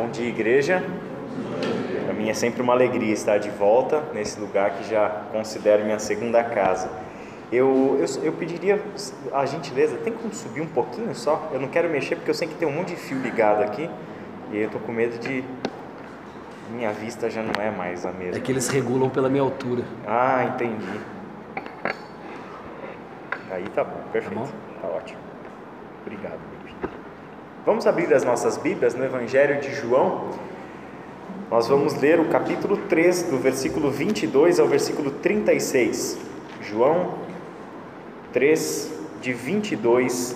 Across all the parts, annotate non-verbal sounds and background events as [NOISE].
Bom dia, igreja. Para mim é sempre uma alegria estar de volta nesse lugar que já considero minha segunda casa. Eu, eu, eu pediria a gentileza, tem como subir um pouquinho só? Eu não quero mexer porque eu sei que tem um monte de fio ligado aqui e eu estou com medo de. Minha vista já não é mais a mesma. É que eles regulam pela minha altura. Ah, entendi. Aí tá bom, perfeito. Tá, bom? tá ótimo. Obrigado. Vamos abrir as nossas Bíblias no Evangelho de João. Nós vamos ler o capítulo 3, do versículo 22 ao versículo 36. João 3, de 22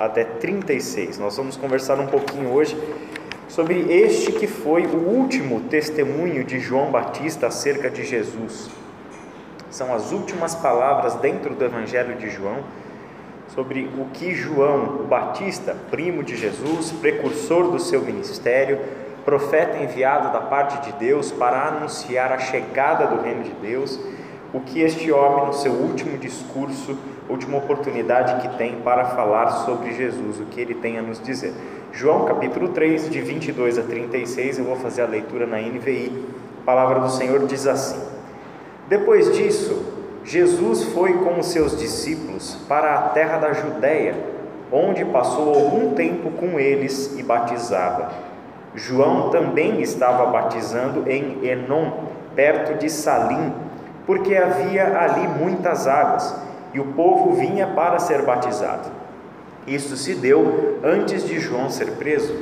até 36. Nós vamos conversar um pouquinho hoje sobre este que foi o último testemunho de João Batista acerca de Jesus. São as últimas palavras dentro do Evangelho de João sobre o que João o Batista, primo de Jesus, precursor do seu ministério, profeta enviado da parte de Deus para anunciar a chegada do reino de Deus, o que este homem, no seu último discurso, última oportunidade que tem para falar sobre Jesus, o que ele tem a nos dizer. João capítulo 3, de 22 a 36, eu vou fazer a leitura na NVI. A palavra do Senhor diz assim: Depois disso, Jesus foi com seus discípulos para a terra da Judéia, onde passou algum tempo com eles e batizava. João também estava batizando em Enom, perto de Salim, porque havia ali muitas águas, e o povo vinha para ser batizado. Isso se deu antes de João ser preso.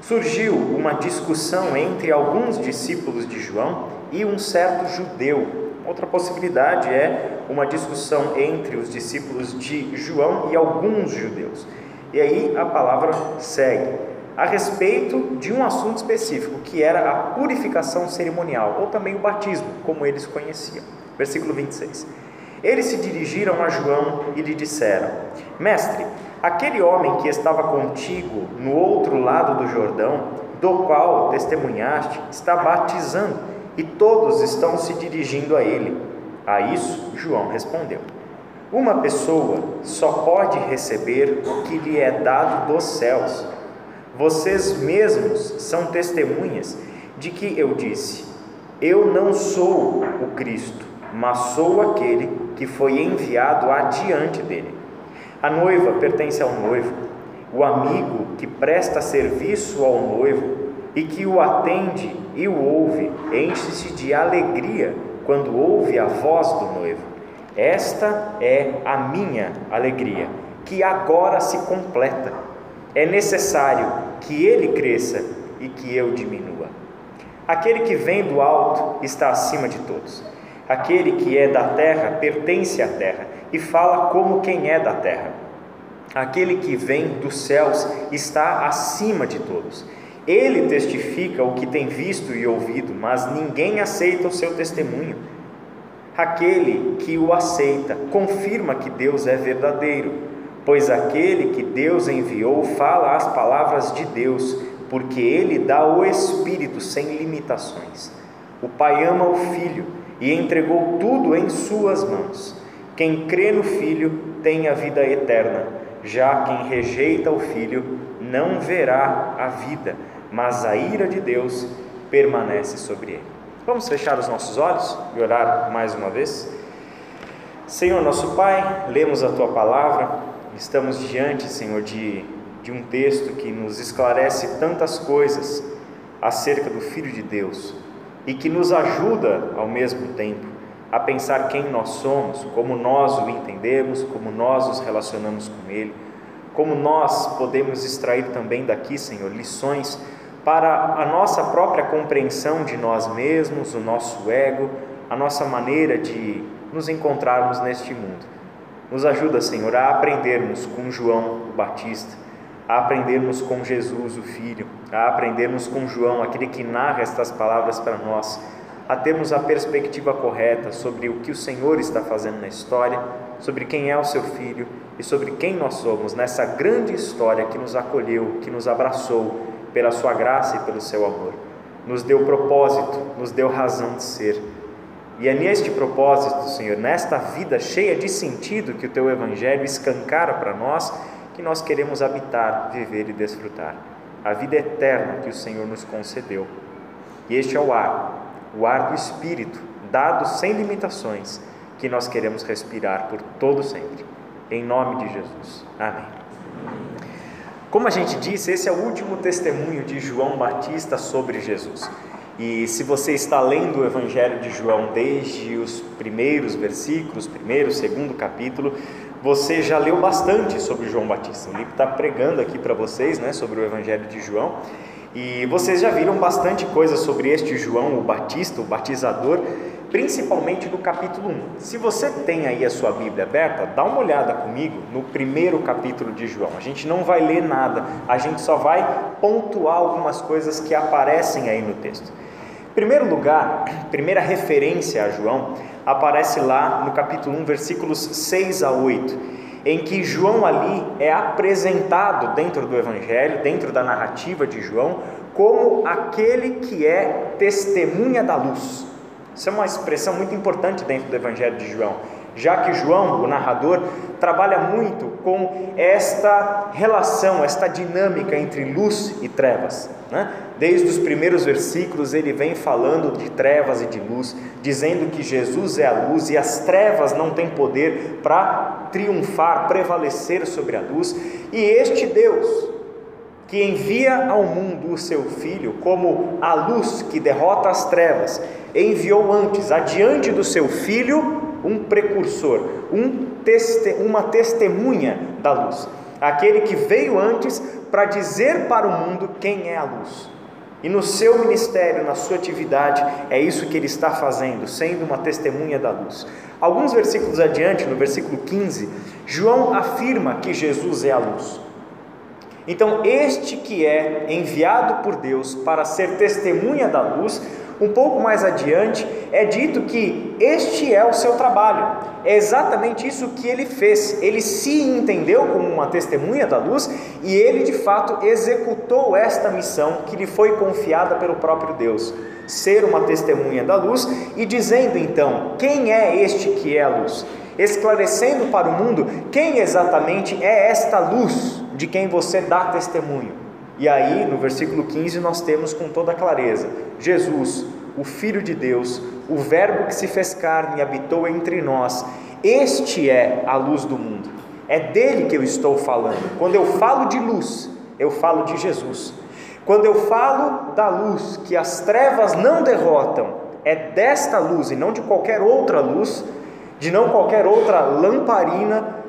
Surgiu uma discussão entre alguns discípulos de João e um certo judeu Outra possibilidade é uma discussão entre os discípulos de João e alguns judeus. E aí a palavra segue a respeito de um assunto específico, que era a purificação cerimonial, ou também o batismo, como eles conheciam. Versículo 26. Eles se dirigiram a João e lhe disseram: Mestre, aquele homem que estava contigo no outro lado do Jordão, do qual testemunhaste, está batizando e todos estão se dirigindo a ele. A isso, João respondeu: Uma pessoa só pode receber o que lhe é dado dos céus. Vocês mesmos são testemunhas de que eu disse: Eu não sou o Cristo, mas sou aquele que foi enviado adiante dele. A noiva pertence ao noivo. O amigo que presta serviço ao noivo e que o atende e o ouve, enche-se de alegria quando ouve a voz do noivo. Esta é a minha alegria, que agora se completa. É necessário que ele cresça e que eu diminua. Aquele que vem do alto está acima de todos. Aquele que é da terra pertence à terra e fala como quem é da terra. Aquele que vem dos céus está acima de todos ele testifica o que tem visto e ouvido, mas ninguém aceita o seu testemunho. Aquele que o aceita confirma que Deus é verdadeiro, pois aquele que Deus enviou fala as palavras de Deus, porque ele dá o Espírito sem limitações. O Pai ama o Filho e entregou tudo em suas mãos. Quem crê no Filho tem a vida eterna, já quem rejeita o Filho não verá a vida mas a ira de Deus permanece sobre ele. Vamos fechar os nossos olhos e orar mais uma vez? Senhor nosso Pai, lemos a tua palavra, estamos diante, Senhor, de, de um texto que nos esclarece tantas coisas acerca do Filho de Deus e que nos ajuda ao mesmo tempo a pensar quem nós somos, como nós o entendemos, como nós nos relacionamos com Ele, como nós podemos extrair também daqui, Senhor, lições para a nossa própria compreensão de nós mesmos, o nosso ego, a nossa maneira de nos encontrarmos neste mundo. Nos ajuda, Senhor, a aprendermos com João o Batista, a aprendermos com Jesus, o Filho, a aprendermos com João, aquele que narra estas palavras para nós, a termos a perspectiva correta sobre o que o Senhor está fazendo na história, sobre quem é o seu Filho e sobre quem nós somos nessa grande história que nos acolheu, que nos abraçou pela sua graça e pelo seu amor. Nos deu propósito, nos deu razão de ser. E é neste propósito, Senhor, nesta vida cheia de sentido que o teu evangelho escancara para nós, que nós queremos habitar, viver e desfrutar. a vida eterna que o Senhor nos concedeu. E este é o ar, o ar do Espírito, dado sem limitações, que nós queremos respirar por todo sempre. Em nome de Jesus. Amém. Como a gente disse, esse é o último testemunho de João Batista sobre Jesus. E se você está lendo o Evangelho de João desde os primeiros versículos, primeiro, segundo capítulo, você já leu bastante sobre João Batista. O livro está pregando aqui para vocês né, sobre o Evangelho de João. E vocês já viram bastante coisa sobre este João, o Batista, o batizador, principalmente no capítulo 1. Se você tem aí a sua Bíblia aberta, dá uma olhada comigo no primeiro capítulo de João. A gente não vai ler nada, a gente só vai pontuar algumas coisas que aparecem aí no texto. Em primeiro lugar, [CLEARS THROAT] primeira referência a João aparece lá no capítulo 1, versículos 6 a 8 em que João ali é apresentado dentro do Evangelho, dentro da narrativa de João, como aquele que é testemunha da luz. Isso é uma expressão muito importante dentro do Evangelho de João, já que João, o narrador, trabalha muito com esta relação, esta dinâmica entre luz e trevas. Né? Desde os primeiros versículos ele vem falando de trevas e de luz, dizendo que Jesus é a luz e as trevas não têm poder para triunfar, prevalecer sobre a luz, e este Deus, que envia ao mundo o seu Filho como a luz que derrota as trevas, enviou antes, adiante do seu Filho, um precursor, um teste, uma testemunha da luz, aquele que veio antes para dizer para o mundo quem é a luz. E no seu ministério, na sua atividade, é isso que ele está fazendo, sendo uma testemunha da luz. Alguns versículos adiante, no versículo 15, João afirma que Jesus é a luz. Então, este que é enviado por Deus para ser testemunha da luz, um pouco mais adiante, é dito que este é o seu trabalho. É exatamente isso que ele fez. Ele se entendeu como uma testemunha da luz e ele de fato executou esta missão que lhe foi confiada pelo próprio Deus. Ser uma testemunha da luz e dizendo então quem é este que é a luz, esclarecendo para o mundo quem exatamente é esta luz de quem você dá testemunho. E aí, no versículo 15, nós temos com toda clareza: Jesus, o Filho de Deus, o Verbo que se fez carne e habitou entre nós, este é a luz do mundo. É dele que eu estou falando. Quando eu falo de luz, eu falo de Jesus. Quando eu falo da luz que as trevas não derrotam, é desta luz e não de qualquer outra luz, de não qualquer outra lamparina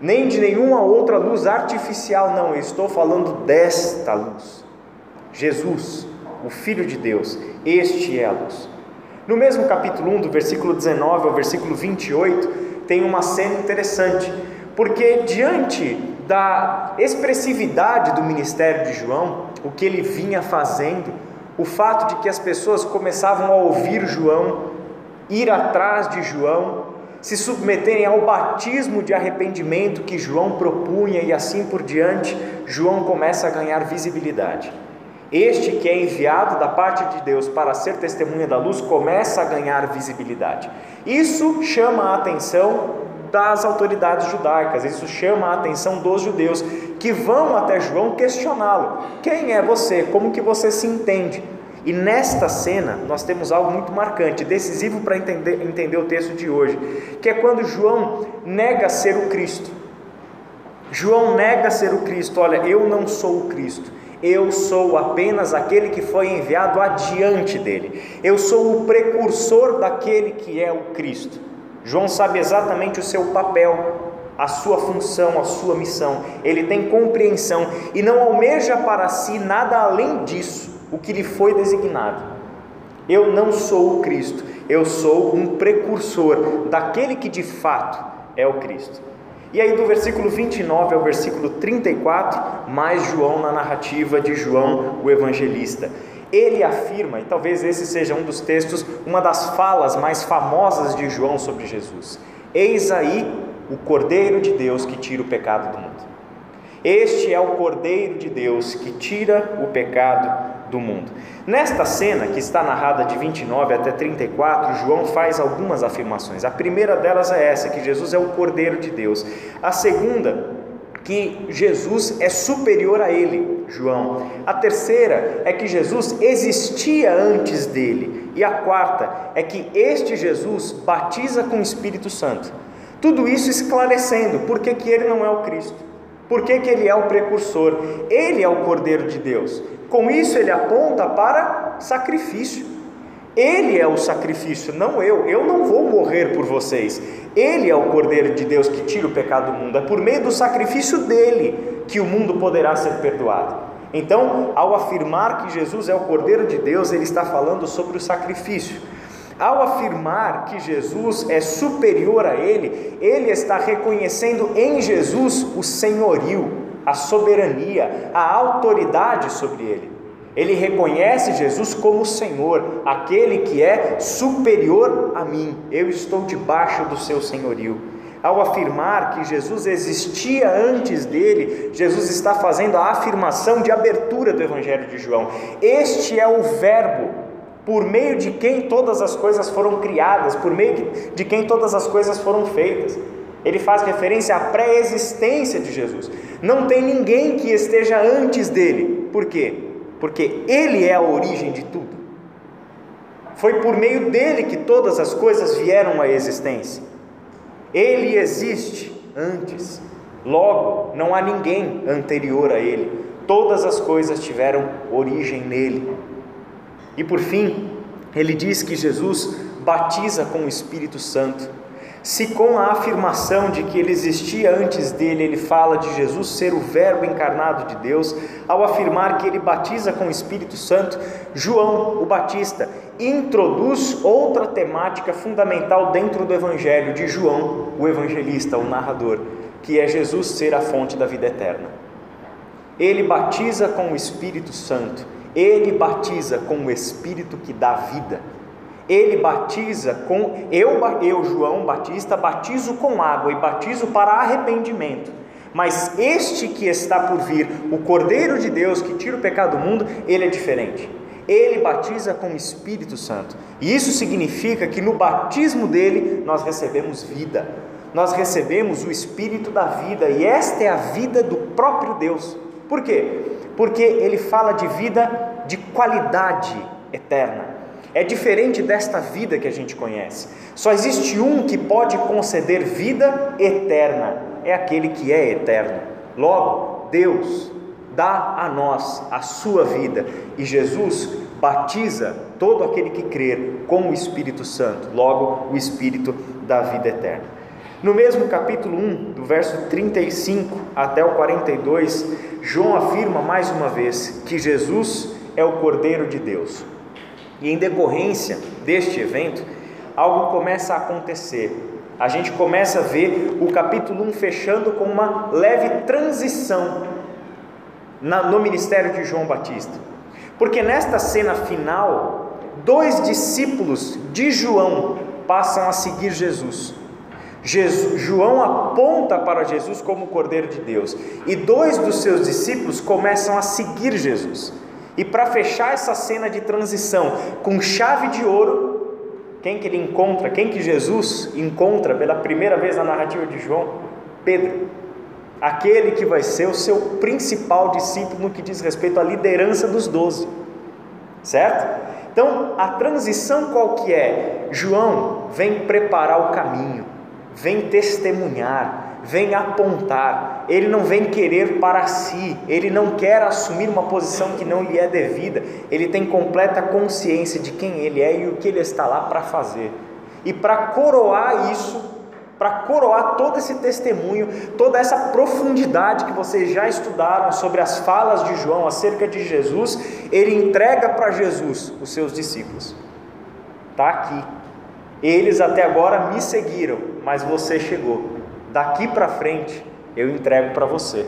nem de nenhuma outra luz artificial, não, eu estou falando desta luz. Jesus, o Filho de Deus, este é a luz. No mesmo capítulo 1, do versículo 19 ao versículo 28, tem uma cena interessante, porque diante da expressividade do ministério de João, o que ele vinha fazendo, o fato de que as pessoas começavam a ouvir João, ir atrás de João, se submeterem ao batismo de arrependimento que João propunha e assim por diante, João começa a ganhar visibilidade. Este que é enviado da parte de Deus para ser testemunha da luz começa a ganhar visibilidade. Isso chama a atenção das autoridades judaicas, isso chama a atenção dos judeus que vão até João questioná-lo: quem é você? Como que você se entende? E nesta cena nós temos algo muito marcante, decisivo para entender, entender o texto de hoje, que é quando João nega ser o Cristo. João nega ser o Cristo, olha, eu não sou o Cristo, eu sou apenas aquele que foi enviado adiante dele, eu sou o precursor daquele que é o Cristo. João sabe exatamente o seu papel, a sua função, a sua missão, ele tem compreensão e não almeja para si nada além disso o que lhe foi designado. Eu não sou o Cristo, eu sou um precursor daquele que de fato é o Cristo. E aí, do versículo 29 ao versículo 34, mais João na narrativa de João, o evangelista. Ele afirma, e talvez esse seja um dos textos, uma das falas mais famosas de João sobre Jesus: Eis aí o Cordeiro de Deus que tira o pecado do mundo. Este é o Cordeiro de Deus que tira o pecado do mundo. Nesta cena, que está narrada de 29 até 34, João faz algumas afirmações. A primeira delas é essa: que Jesus é o Cordeiro de Deus. A segunda que Jesus é superior a ele, João. A terceira é que Jesus existia antes dele. E a quarta é que este Jesus batiza com o Espírito Santo. Tudo isso esclarecendo por que, que ele não é o Cristo, por que, que ele é o precursor, ele é o Cordeiro de Deus. Com isso, ele aponta para sacrifício. Ele é o sacrifício, não eu. Eu não vou morrer por vocês. Ele é o Cordeiro de Deus que tira o pecado do mundo. É por meio do sacrifício dele que o mundo poderá ser perdoado. Então, ao afirmar que Jesus é o Cordeiro de Deus, ele está falando sobre o sacrifício. Ao afirmar que Jesus é superior a ele, ele está reconhecendo em Jesus o senhorio, a soberania, a autoridade sobre ele. Ele reconhece Jesus como Senhor, aquele que é superior a mim. Eu estou debaixo do seu senhorio. Ao afirmar que Jesus existia antes dele, Jesus está fazendo a afirmação de abertura do Evangelho de João. Este é o Verbo, por meio de quem todas as coisas foram criadas, por meio de quem todas as coisas foram feitas. Ele faz referência à pré-existência de Jesus. Não tem ninguém que esteja antes dele. Por quê? porque Ele é a origem de tudo. Foi por meio dele que todas as coisas vieram à existência. Ele existe antes, logo não há ninguém anterior a ele. Todas as coisas tiveram origem nele. E por fim, ele diz que Jesus batiza com o Espírito Santo. Se com a afirmação de que ele existia antes dele, ele fala de Jesus ser o Verbo encarnado de Deus, ao afirmar que ele batiza com o Espírito Santo, João, o Batista, introduz outra temática fundamental dentro do Evangelho de João, o evangelista, o narrador, que é Jesus ser a fonte da vida eterna. Ele batiza com o Espírito Santo, ele batiza com o Espírito que dá vida. Ele batiza com eu, eu João Batista batizo com água e batizo para arrependimento. Mas este que está por vir, o Cordeiro de Deus que tira o pecado do mundo, ele é diferente. Ele batiza com o Espírito Santo. E isso significa que no batismo dele nós recebemos vida. Nós recebemos o Espírito da vida e esta é a vida do próprio Deus. Por quê? Porque ele fala de vida de qualidade eterna é diferente desta vida que a gente conhece. Só existe um que pode conceder vida eterna, é aquele que é eterno. Logo, Deus dá a nós a sua vida e Jesus batiza todo aquele que crer com o Espírito Santo, logo, o Espírito da vida eterna. No mesmo capítulo 1, do verso 35 até o 42, João afirma mais uma vez que Jesus é o Cordeiro de Deus. E em decorrência deste evento, algo começa a acontecer. A gente começa a ver o capítulo 1 fechando com uma leve transição no ministério de João Batista. Porque nesta cena final, dois discípulos de João passam a seguir Jesus. Jesus. João aponta para Jesus como o Cordeiro de Deus, e dois dos seus discípulos começam a seguir Jesus. E para fechar essa cena de transição com chave de ouro, quem que ele encontra? Quem que Jesus encontra pela primeira vez na narrativa de João? Pedro. Aquele que vai ser o seu principal discípulo no que diz respeito à liderança dos doze. Certo? Então, a transição qual que é? João vem preparar o caminho, vem testemunhar, vem apontar, ele não vem querer para si, ele não quer assumir uma posição que não lhe é devida, ele tem completa consciência de quem ele é e o que ele está lá para fazer. E para coroar isso, para coroar todo esse testemunho, toda essa profundidade que vocês já estudaram sobre as falas de João acerca de Jesus, ele entrega para Jesus os seus discípulos. Está aqui. Eles até agora me seguiram, mas você chegou. Daqui para frente eu entrego para você.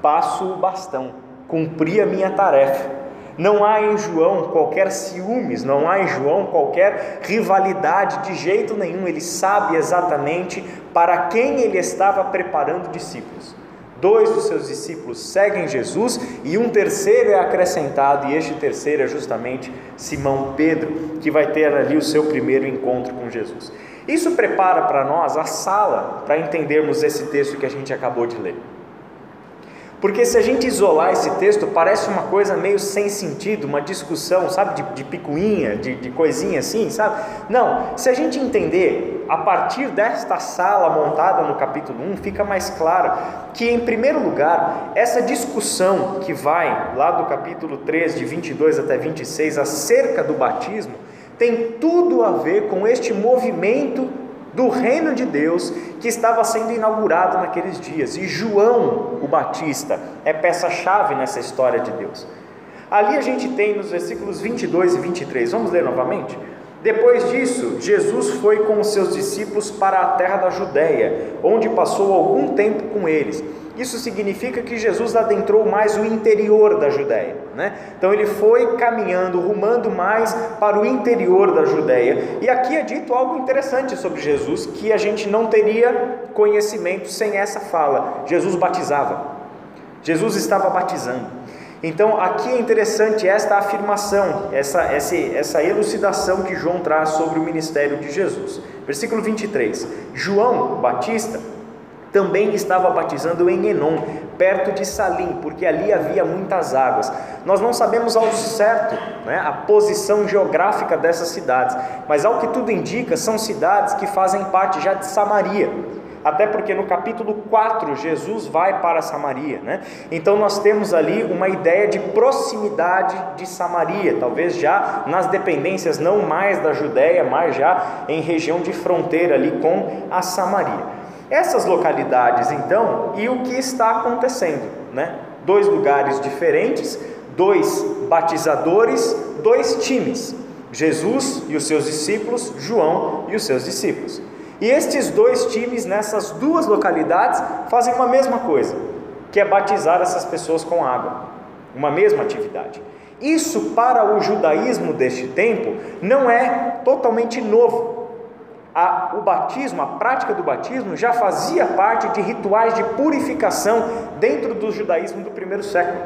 Passo o bastão, cumpri a minha tarefa. Não há em João qualquer ciúmes, não há em João qualquer rivalidade de jeito nenhum. Ele sabe exatamente para quem ele estava preparando discípulos. Dois dos seus discípulos seguem Jesus e um terceiro é acrescentado, e este terceiro é justamente Simão Pedro, que vai ter ali o seu primeiro encontro com Jesus. Isso prepara para nós a sala para entendermos esse texto que a gente acabou de ler. Porque se a gente isolar esse texto, parece uma coisa meio sem sentido, uma discussão, sabe, de, de picuinha, de, de coisinha assim, sabe? Não, se a gente entender, a partir desta sala montada no capítulo 1, fica mais claro que, em primeiro lugar, essa discussão que vai lá do capítulo 3, de 22 até 26, acerca do batismo, tem tudo a ver com este movimento do reino de Deus que estava sendo inaugurado naqueles dias. E João, o Batista, é peça-chave nessa história de Deus. Ali a gente tem nos versículos 22 e 23, vamos ler novamente? Depois disso, Jesus foi com os seus discípulos para a terra da Judéia, onde passou algum tempo com eles. Isso significa que Jesus adentrou mais o interior da Judéia, né? Então ele foi caminhando, rumando mais para o interior da Judéia. E aqui é dito algo interessante sobre Jesus que a gente não teria conhecimento sem essa fala. Jesus batizava. Jesus estava batizando. Então aqui é interessante esta afirmação, essa, essa, essa elucidação que João traz sobre o ministério de Jesus. Versículo 23: João Batista também estava batizando em Enon, perto de Salim, porque ali havia muitas águas. Nós não sabemos ao certo né, a posição geográfica dessas cidades, mas ao que tudo indica, são cidades que fazem parte já de Samaria até porque no capítulo 4 Jesus vai para Samaria, né? Então nós temos ali uma ideia de proximidade de Samaria, talvez já nas dependências não mais da Judéia, mas já em região de fronteira ali com a Samaria. Essas localidades, então, e o que está acontecendo, né? Dois lugares diferentes, dois batizadores, dois times: Jesus e os seus discípulos, João e os seus discípulos. E estes dois times nessas duas localidades fazem uma mesma coisa, que é batizar essas pessoas com água, uma mesma atividade. Isso para o judaísmo deste tempo não é totalmente novo. A, o batismo, a prática do batismo já fazia parte de rituais de purificação dentro do judaísmo do primeiro século.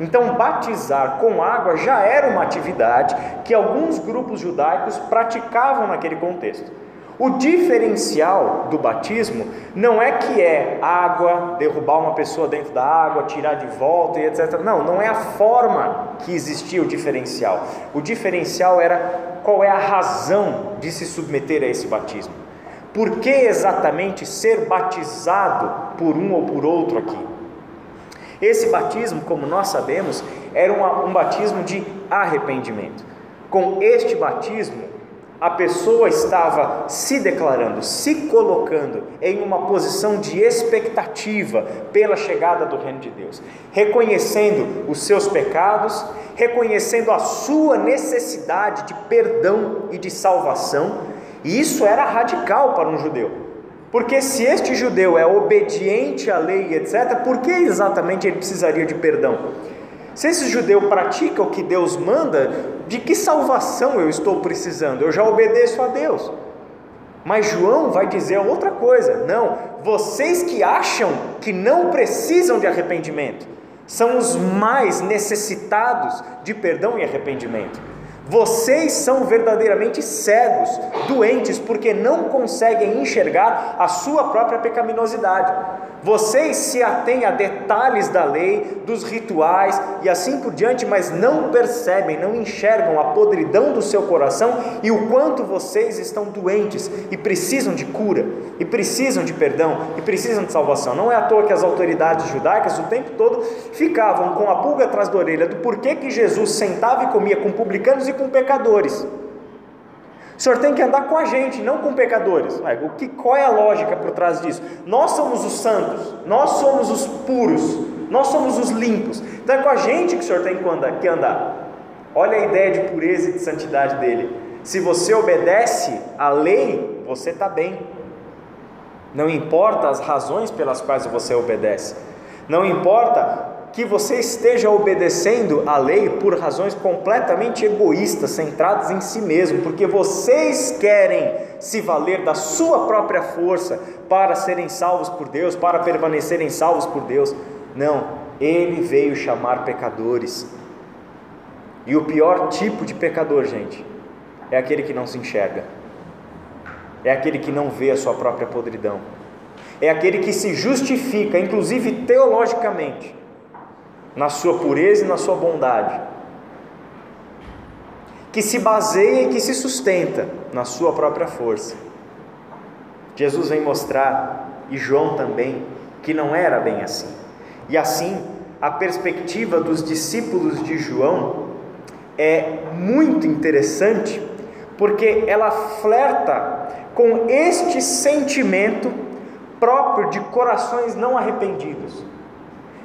Então, batizar com água já era uma atividade que alguns grupos judaicos praticavam naquele contexto. O diferencial do batismo não é que é água, derrubar uma pessoa dentro da água, tirar de volta e etc. Não, não é a forma que existia o diferencial. O diferencial era qual é a razão de se submeter a esse batismo. Por que exatamente ser batizado por um ou por outro aqui? Esse batismo, como nós sabemos, era um, um batismo de arrependimento. Com este batismo, a pessoa estava se declarando, se colocando em uma posição de expectativa pela chegada do reino de Deus, reconhecendo os seus pecados, reconhecendo a sua necessidade de perdão e de salvação, e isso era radical para um judeu. Porque se este judeu é obediente à lei, etc., por que exatamente ele precisaria de perdão? Se esse judeu pratica o que Deus manda, de que salvação eu estou precisando? Eu já obedeço a Deus. Mas João vai dizer outra coisa: não, vocês que acham que não precisam de arrependimento, são os mais necessitados de perdão e arrependimento. Vocês são verdadeiramente cegos, doentes, porque não conseguem enxergar a sua própria pecaminosidade. Vocês se atêm a detalhes da lei, dos rituais e assim por diante, mas não percebem, não enxergam a podridão do seu coração e o quanto vocês estão doentes e precisam de cura, e precisam de perdão, e precisam de salvação. Não é à toa que as autoridades judaicas o tempo todo ficavam com a pulga atrás da orelha do porquê que Jesus sentava e comia com publicanos e com pecadores. O senhor tem que andar com a gente, não com pecadores. O que, qual é a lógica por trás disso? Nós somos os santos, nós somos os puros, nós somos os limpos. Então é com a gente que o senhor tem que andar. Olha a ideia de pureza e de santidade dele. Se você obedece à lei, você está bem. Não importa as razões pelas quais você obedece. Não importa que você esteja obedecendo a lei por razões completamente egoístas, centradas em si mesmo, porque vocês querem se valer da sua própria força para serem salvos por Deus, para permanecerem salvos por Deus. Não, ele veio chamar pecadores. E o pior tipo de pecador, gente, é aquele que não se enxerga, é aquele que não vê a sua própria podridão, é aquele que se justifica, inclusive teologicamente na sua pureza e na sua bondade, que se baseia e que se sustenta na sua própria força. Jesus vem mostrar, e João também, que não era bem assim. E assim, a perspectiva dos discípulos de João é muito interessante, porque ela flerta com este sentimento próprio de corações não arrependidos,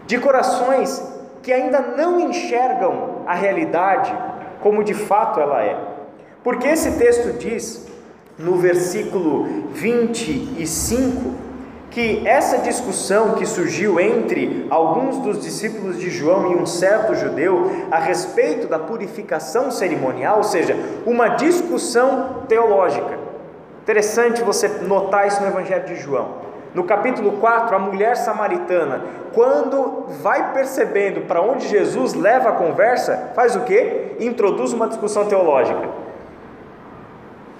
de corações que ainda não enxergam a realidade como de fato ela é. Porque esse texto diz, no versículo 25, que essa discussão que surgiu entre alguns dos discípulos de João e um certo judeu a respeito da purificação cerimonial, ou seja, uma discussão teológica. Interessante você notar isso no Evangelho de João. No capítulo 4, a mulher samaritana, quando vai percebendo para onde Jesus leva a conversa, faz o que? Introduz uma discussão teológica.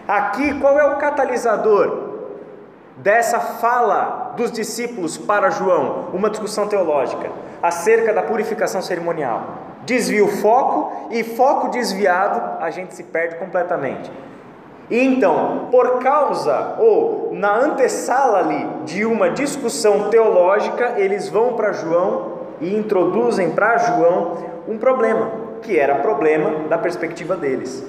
Aqui, qual é o catalisador dessa fala dos discípulos para João? Uma discussão teológica acerca da purificação cerimonial. Desvia o foco e foco desviado, a gente se perde completamente. Então, por causa ou na antessala ali de uma discussão teológica, eles vão para João e introduzem para João um problema, que era problema da perspectiva deles.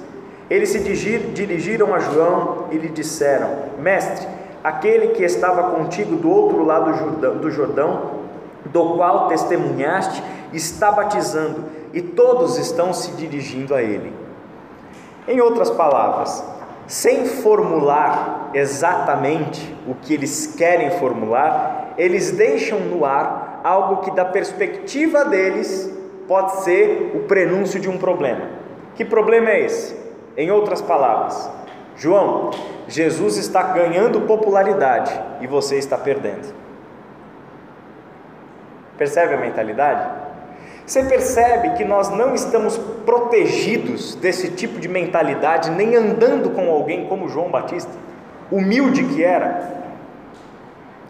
Eles se dirigiram a João e lhe disseram: Mestre, aquele que estava contigo do outro lado do Jordão, do qual testemunhaste, está batizando e todos estão se dirigindo a ele. Em outras palavras, sem formular exatamente o que eles querem formular, eles deixam no ar algo que, da perspectiva deles, pode ser o prenúncio de um problema. Que problema é esse? Em outras palavras, João, Jesus está ganhando popularidade e você está perdendo. Percebe a mentalidade? Você percebe que nós não estamos protegidos desse tipo de mentalidade, nem andando com alguém como João Batista, humilde que era,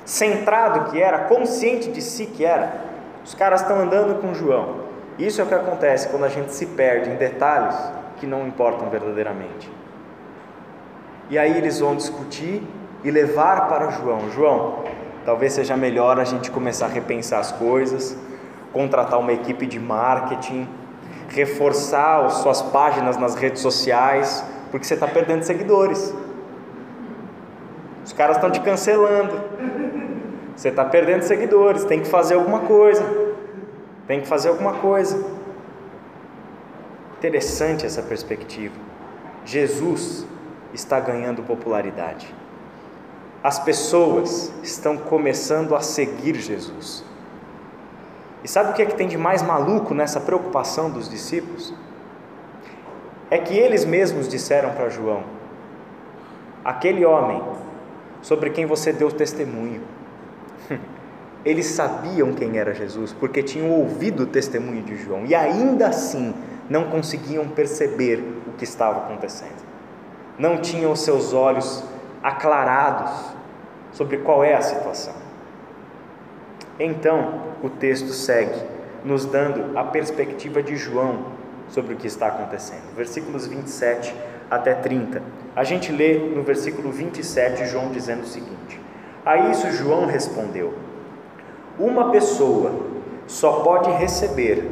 centrado que era, consciente de si que era. Os caras estão andando com João. Isso é o que acontece quando a gente se perde em detalhes que não importam verdadeiramente. E aí eles vão discutir e levar para João: João, talvez seja melhor a gente começar a repensar as coisas contratar uma equipe de marketing, reforçar as suas páginas nas redes sociais, porque você está perdendo seguidores. Os caras estão te cancelando. Você está perdendo seguidores. Tem que fazer alguma coisa. Tem que fazer alguma coisa. Interessante essa perspectiva. Jesus está ganhando popularidade. As pessoas estão começando a seguir Jesus. E sabe o que é que tem de mais maluco nessa preocupação dos discípulos? É que eles mesmos disseram para João: aquele homem sobre quem você deu testemunho. [LAUGHS] Eles sabiam quem era Jesus, porque tinham ouvido o testemunho de João e ainda assim não conseguiam perceber o que estava acontecendo. Não tinham os seus olhos aclarados sobre qual é a situação. Então, o texto segue, nos dando a perspectiva de João sobre o que está acontecendo. Versículos 27 até 30. A gente lê no versículo 27 João dizendo o seguinte: A isso João respondeu: Uma pessoa só pode receber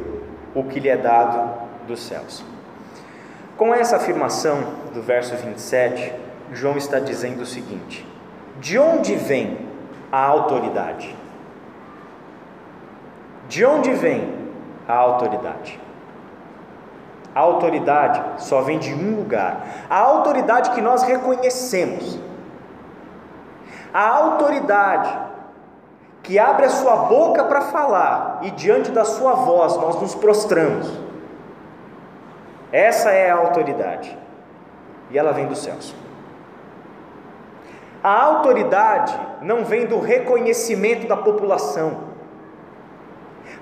o que lhe é dado dos céus. Com essa afirmação do verso 27, João está dizendo o seguinte: De onde vem a autoridade? De onde vem a autoridade? A autoridade só vem de um lugar. A autoridade que nós reconhecemos. A autoridade que abre a sua boca para falar e diante da sua voz nós nos prostramos. Essa é a autoridade. E ela vem dos céus. A autoridade não vem do reconhecimento da população.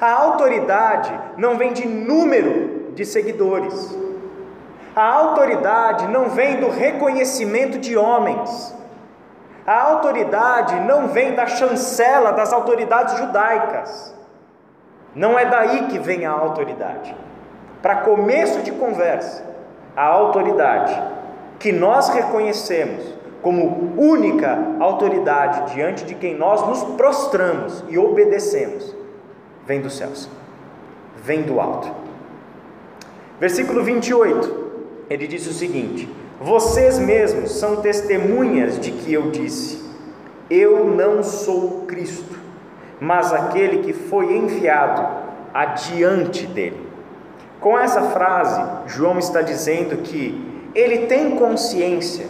A autoridade não vem de número de seguidores. A autoridade não vem do reconhecimento de homens. A autoridade não vem da chancela das autoridades judaicas. Não é daí que vem a autoridade. Para começo de conversa, a autoridade que nós reconhecemos como única autoridade diante de quem nós nos prostramos e obedecemos, vem dos céus, vem do alto. Versículo 28, ele diz o seguinte: Vocês mesmos são testemunhas de que eu disse: Eu não sou Cristo, mas aquele que foi enviado adiante dele. Com essa frase, João está dizendo que ele tem consciência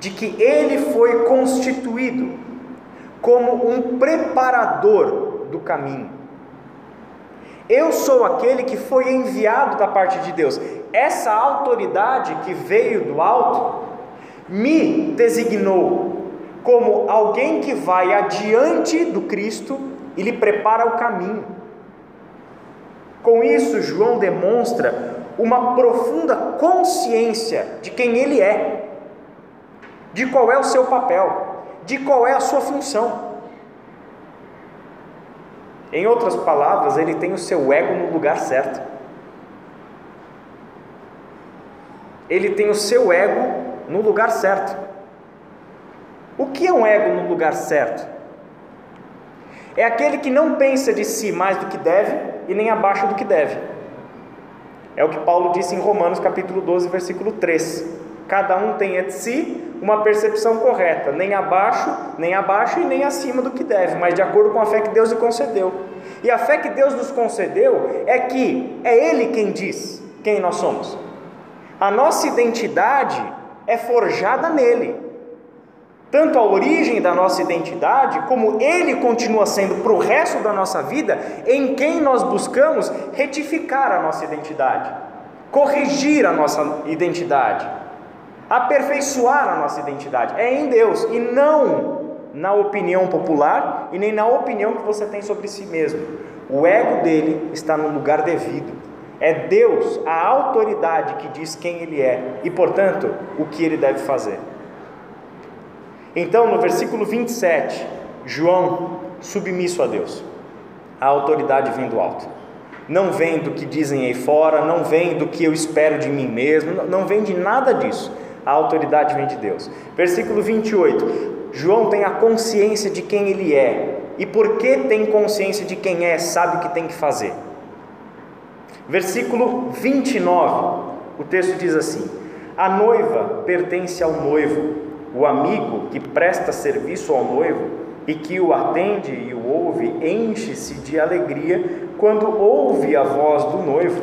de que ele foi constituído como um preparador do caminho. Eu sou aquele que foi enviado da parte de Deus. Essa autoridade que veio do alto me designou como alguém que vai adiante do Cristo e lhe prepara o caminho. Com isso, João demonstra uma profunda consciência de quem ele é, de qual é o seu papel, de qual é a sua função. Em outras palavras, ele tem o seu ego no lugar certo. Ele tem o seu ego no lugar certo. O que é um ego no lugar certo? É aquele que não pensa de si mais do que deve e nem abaixo do que deve. É o que Paulo disse em Romanos capítulo 12, versículo 3. Cada um tem de si uma percepção correta, nem abaixo, nem abaixo e nem acima do que deve, mas de acordo com a fé que Deus lhe concedeu. E a fé que Deus nos concedeu é que é Ele quem diz quem nós somos. A nossa identidade é forjada nele tanto a origem da nossa identidade, como Ele continua sendo para o resto da nossa vida, em quem nós buscamos retificar a nossa identidade, corrigir a nossa identidade, aperfeiçoar a nossa identidade. É em Deus e não na opinião popular e nem na opinião que você tem sobre si mesmo. O ego dele está no lugar devido. É Deus, a autoridade que diz quem ele é e, portanto, o que ele deve fazer. Então, no versículo 27, João, submisso a Deus, a autoridade vem do alto. Não vem do que dizem aí fora, não vem do que eu espero de mim mesmo, não vem de nada disso. A autoridade vem de Deus. Versículo 28. João tem a consciência de quem ele é. E porque tem consciência de quem é, sabe o que tem que fazer. Versículo 29. O texto diz assim: A noiva pertence ao noivo o amigo que presta serviço ao noivo e que o atende e o ouve enche-se de alegria quando ouve a voz do noivo.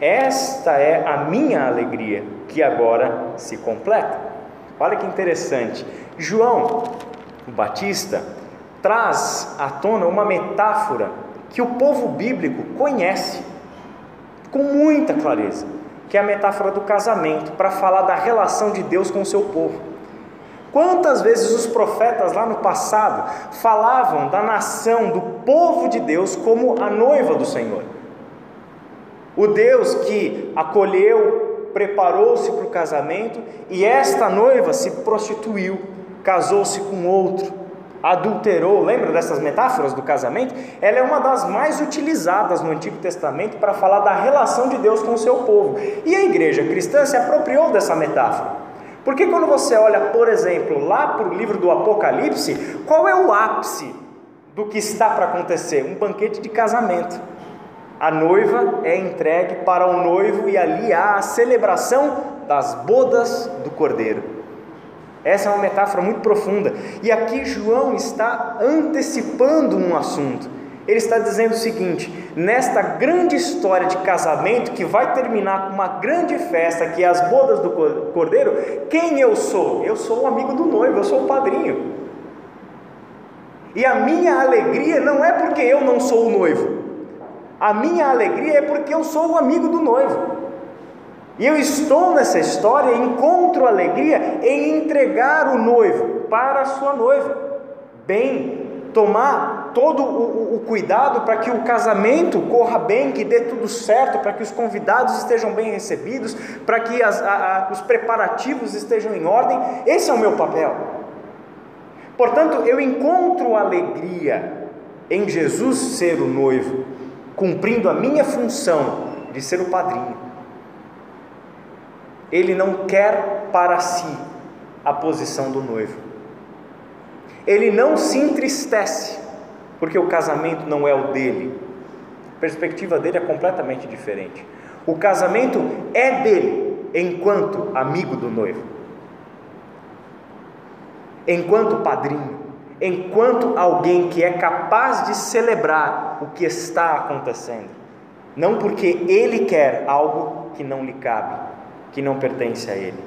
Esta é a minha alegria que agora se completa. Olha que interessante. João Batista traz à tona uma metáfora que o povo bíblico conhece com muita clareza, que é a metáfora do casamento, para falar da relação de Deus com o seu povo. Quantas vezes os profetas lá no passado falavam da nação, do povo de Deus, como a noiva do Senhor? O Deus que acolheu, preparou-se para o casamento e esta noiva se prostituiu, casou-se com outro, adulterou. Lembra dessas metáforas do casamento? Ela é uma das mais utilizadas no Antigo Testamento para falar da relação de Deus com o seu povo. E a igreja cristã se apropriou dessa metáfora. Porque quando você olha, por exemplo, lá para o livro do Apocalipse, qual é o ápice do que está para acontecer? Um banquete de casamento. A noiva é entregue para o noivo e ali há a celebração das bodas do cordeiro. Essa é uma metáfora muito profunda. E aqui João está antecipando um assunto. Ele está dizendo o seguinte: nesta grande história de casamento que vai terminar com uma grande festa, que é as bodas do cordeiro, quem eu sou? Eu sou o amigo do noivo, eu sou o padrinho. E a minha alegria não é porque eu não sou o noivo, a minha alegria é porque eu sou o amigo do noivo. E eu estou nessa história e encontro alegria em entregar o noivo para a sua noiva, bem tomar todo o, o cuidado para que o casamento corra bem, que dê tudo certo, para que os convidados estejam bem recebidos, para que as, a, a, os preparativos estejam em ordem. Esse é o meu papel. Portanto, eu encontro alegria em Jesus ser o noivo. Cumprindo a minha função de ser o padrinho. Ele não quer para si a posição do noivo. Ele não se entristece, porque o casamento não é o dele. A perspectiva dele é completamente diferente. O casamento é dele, enquanto amigo do noivo, enquanto padrinho, enquanto alguém que é capaz de celebrar o que está acontecendo, não porque ele quer algo que não lhe cabe, que não pertence a ele.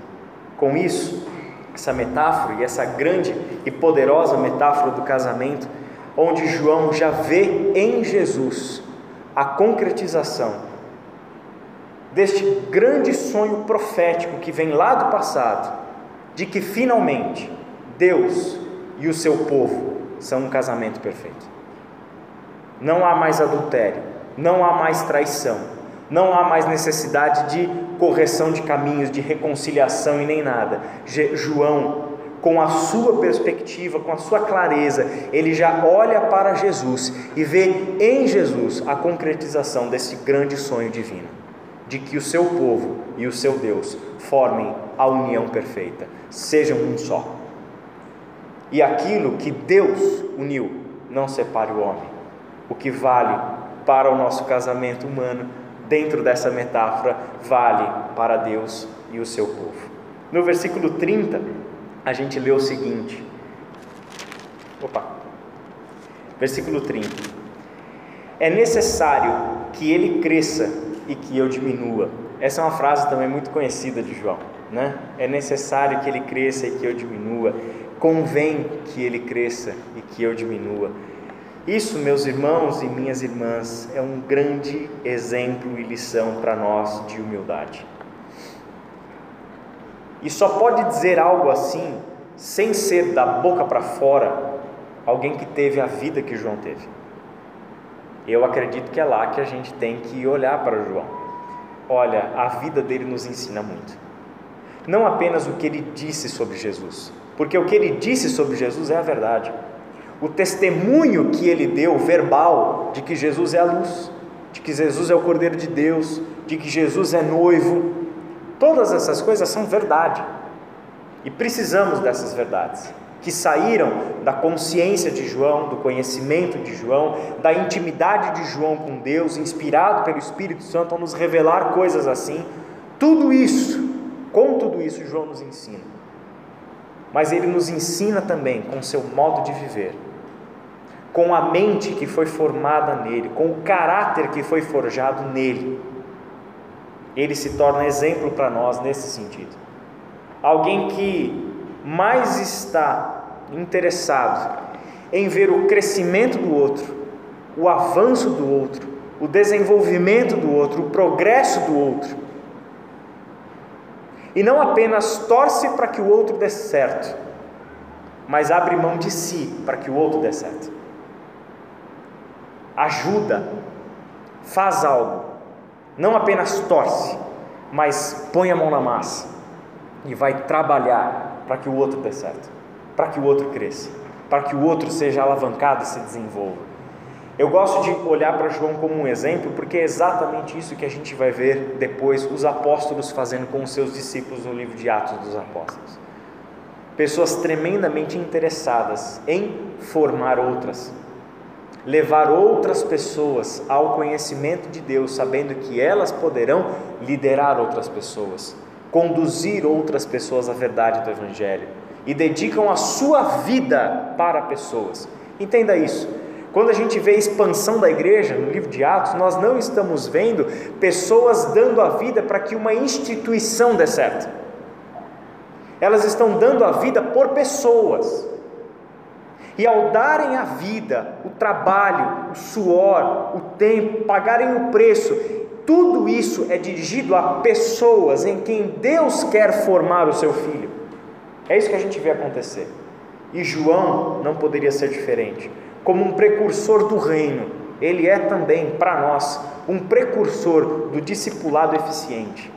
Com isso, essa metáfora e essa grande e poderosa metáfora do casamento, onde João já vê em Jesus a concretização deste grande sonho profético que vem lá do passado, de que finalmente Deus e o seu povo são um casamento perfeito. Não há mais adultério, não há mais traição, não há mais necessidade de correção de caminhos, de reconciliação e nem nada. João, com a sua perspectiva, com a sua clareza, ele já olha para Jesus e vê em Jesus a concretização desse grande sonho divino, de que o seu povo e o seu Deus formem a união perfeita, sejam um só. E aquilo que Deus uniu, não separe o homem. O que vale para o nosso casamento humano dentro dessa metáfora, vale para Deus e o seu povo. No versículo 30, a gente lê o seguinte: opa, versículo 30. É necessário que ele cresça e que eu diminua. Essa é uma frase também muito conhecida de João, né? É necessário que ele cresça e que eu diminua. Convém que ele cresça e que eu diminua. Isso, meus irmãos e minhas irmãs, é um grande exemplo e lição para nós de humildade. E só pode dizer algo assim, sem ser da boca para fora, alguém que teve a vida que João teve. Eu acredito que é lá que a gente tem que olhar para João. Olha, a vida dele nos ensina muito. Não apenas o que ele disse sobre Jesus, porque o que ele disse sobre Jesus é a verdade o testemunho que ele deu, verbal, de que Jesus é a luz, de que Jesus é o Cordeiro de Deus, de que Jesus é noivo, todas essas coisas são verdade. E precisamos dessas verdades, que saíram da consciência de João, do conhecimento de João, da intimidade de João com Deus, inspirado pelo Espírito Santo a nos revelar coisas assim. Tudo isso, com tudo isso, João nos ensina. Mas ele nos ensina também com seu modo de viver com a mente que foi formada nele, com o caráter que foi forjado nele. Ele se torna exemplo para nós nesse sentido. Alguém que mais está interessado em ver o crescimento do outro, o avanço do outro, o desenvolvimento do outro, o progresso do outro. E não apenas torce para que o outro dê certo, mas abre mão de si para que o outro dê certo ajuda, faz algo, não apenas torce, mas põe a mão na massa e vai trabalhar para que o outro dê certo, para que o outro cresça, para que o outro seja alavancado e se desenvolva. Eu gosto de olhar para João como um exemplo, porque é exatamente isso que a gente vai ver depois os apóstolos fazendo com os seus discípulos no livro de Atos dos Apóstolos. Pessoas tremendamente interessadas em formar outras, levar outras pessoas ao conhecimento de Deus, sabendo que elas poderão liderar outras pessoas, conduzir outras pessoas à verdade do Evangelho e dedicam a sua vida para pessoas. Entenda isso. Quando a gente vê a expansão da igreja no livro de Atos, nós não estamos vendo pessoas dando a vida para que uma instituição dê certo. Elas estão dando a vida por pessoas. E ao darem a vida, o trabalho, o suor, o tempo, pagarem o preço, tudo isso é dirigido a pessoas em quem Deus quer formar o seu filho. É isso que a gente vê acontecer. E João não poderia ser diferente. Como um precursor do reino, ele é também, para nós, um precursor do discipulado eficiente.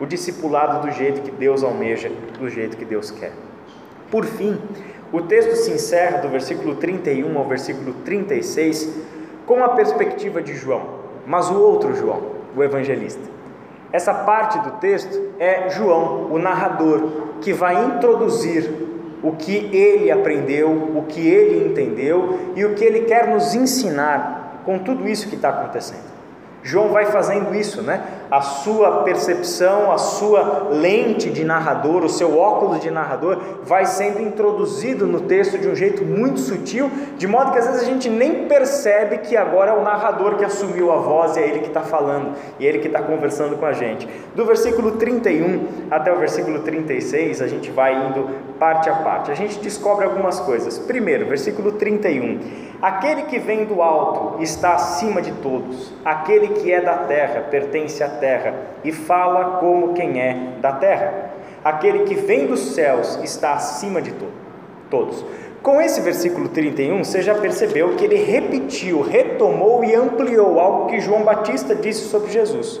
O discipulado do jeito que Deus almeja, do jeito que Deus quer. Por fim, o texto se encerra do versículo 31 ao versículo 36 com a perspectiva de João, mas o outro João, o evangelista. Essa parte do texto é João, o narrador, que vai introduzir o que ele aprendeu, o que ele entendeu e o que ele quer nos ensinar com tudo isso que está acontecendo. João vai fazendo isso, né? A sua percepção, a sua lente de narrador, o seu óculos de narrador vai sendo introduzido no texto de um jeito muito sutil, de modo que às vezes a gente nem percebe que agora é o narrador que assumiu a voz e é ele que está falando, e é ele que está conversando com a gente. Do versículo 31 até o versículo 36, a gente vai indo parte a parte. A gente descobre algumas coisas. Primeiro, versículo 31. Aquele que vem do alto está acima de todos, aquele que é da terra pertence à terra e fala como quem é da terra. Aquele que vem dos céus está acima de todos. Com esse versículo 31, você já percebeu que ele repetiu, retomou e ampliou algo que João Batista disse sobre Jesus,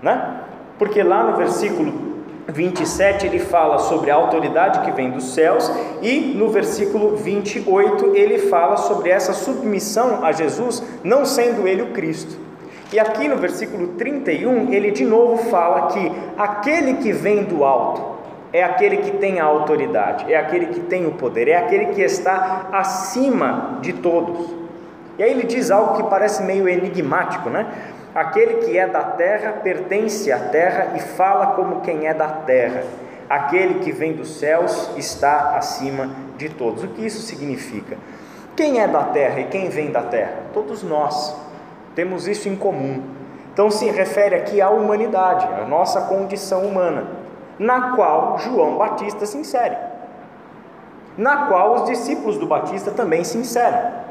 né? Porque lá no versículo 27 ele fala sobre a autoridade que vem dos céus e no versículo 28 ele fala sobre essa submissão a Jesus, não sendo ele o Cristo. E aqui no versículo 31 ele de novo fala que aquele que vem do alto é aquele que tem a autoridade, é aquele que tem o poder, é aquele que está acima de todos. E aí ele diz algo que parece meio enigmático, né? Aquele que é da terra pertence à terra e fala como quem é da terra. Aquele que vem dos céus está acima de todos. O que isso significa? Quem é da terra e quem vem da terra? Todos nós. Temos isso em comum. Então se refere aqui à humanidade, à nossa condição humana, na qual João Batista se insere. Na qual os discípulos do Batista também se inserem.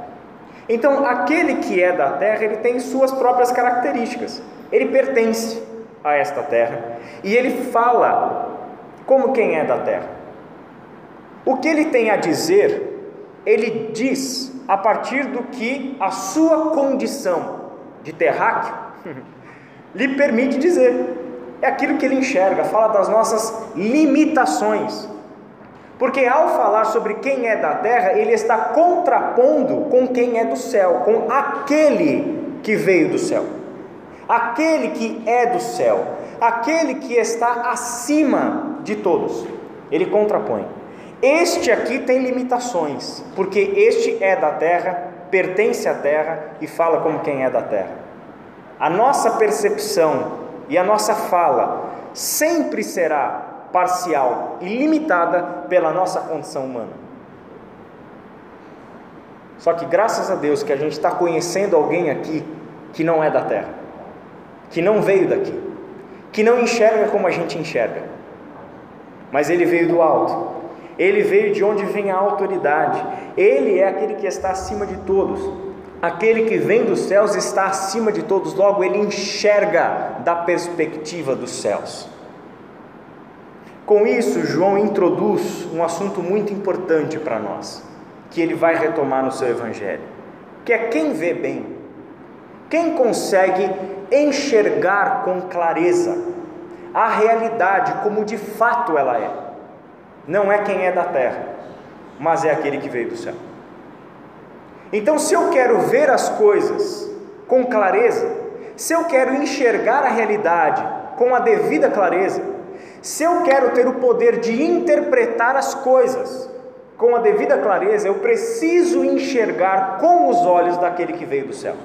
Então, aquele que é da terra, ele tem suas próprias características. Ele pertence a esta terra e ele fala como quem é da terra. O que ele tem a dizer, ele diz a partir do que a sua condição de terráqueo [LAUGHS] lhe permite dizer. É aquilo que ele enxerga, fala das nossas limitações. Porque ao falar sobre quem é da terra, ele está contrapondo com quem é do céu, com aquele que veio do céu, aquele que é do céu, aquele que está acima de todos. Ele contrapõe. Este aqui tem limitações, porque este é da terra, pertence à terra e fala como quem é da terra. A nossa percepção e a nossa fala sempre será parcial e limitada pela nossa condição humana. Só que graças a Deus que a gente está conhecendo alguém aqui que não é da terra, que não veio daqui, que não enxerga como a gente enxerga, mas ele veio do alto, ele veio de onde vem a autoridade, ele é aquele que está acima de todos, aquele que vem dos céus está acima de todos, logo ele enxerga da perspectiva dos céus. Com isso, João introduz um assunto muito importante para nós, que ele vai retomar no seu evangelho, que é quem vê bem, quem consegue enxergar com clareza a realidade como de fato ela é. Não é quem é da terra, mas é aquele que veio do céu. Então, se eu quero ver as coisas com clareza, se eu quero enxergar a realidade com a devida clareza, se eu quero ter o poder de interpretar as coisas com a devida clareza, eu preciso enxergar com os olhos daquele que veio do céu,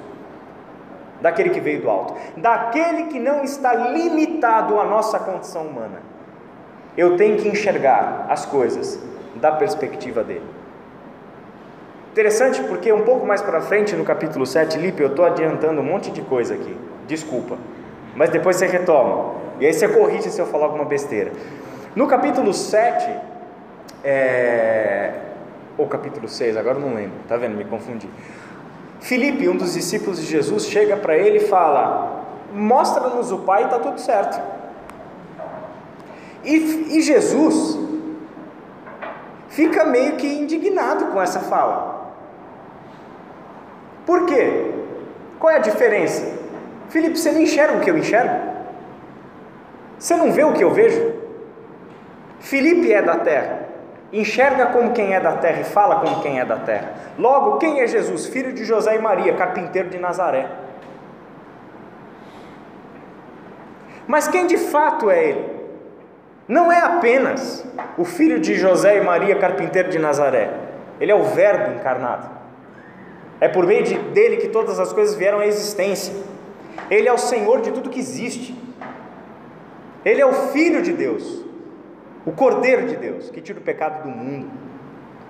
daquele que veio do alto, daquele que não está limitado à nossa condição humana. Eu tenho que enxergar as coisas da perspectiva dele. Interessante porque um pouco mais para frente no capítulo 7, Lipe, eu estou adiantando um monte de coisa aqui, desculpa, mas depois você retoma. E aí você corrige se eu falar alguma besteira. No capítulo 7, é... ou capítulo 6, agora eu não lembro, tá vendo? Me confundi. Filipe, um dos discípulos de Jesus, chega para ele e fala: Mostra-nos o Pai e está tudo certo. E, e Jesus fica meio que indignado com essa fala. Por quê? Qual é a diferença? Filipe, você não enxerga o que eu enxergo? Você não vê o que eu vejo? Filipe é da terra, enxerga como quem é da terra e fala como quem é da terra. Logo, quem é Jesus? Filho de José e Maria, carpinteiro de Nazaré. Mas quem de fato é ele? Não é apenas o filho de José e Maria, carpinteiro de Nazaré. Ele é o Verbo encarnado. É por meio de, dele que todas as coisas vieram à existência. Ele é o Senhor de tudo que existe. Ele é o Filho de Deus, o Cordeiro de Deus, que tira o pecado do mundo.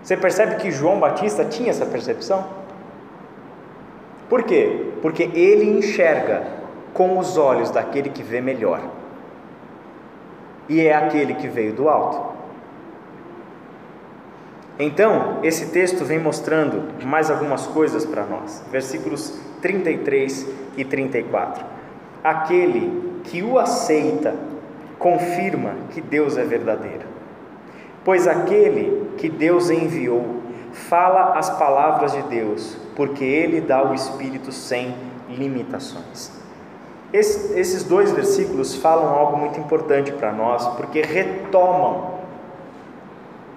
Você percebe que João Batista tinha essa percepção? Por quê? Porque ele enxerga com os olhos daquele que vê melhor. E é aquele que veio do alto. Então, esse texto vem mostrando mais algumas coisas para nós. Versículos 33 e 34. Aquele que o aceita confirma que Deus é verdadeiro. Pois aquele que Deus enviou fala as palavras de Deus, porque ele dá o Espírito sem limitações. Esses dois versículos falam algo muito importante para nós, porque retomam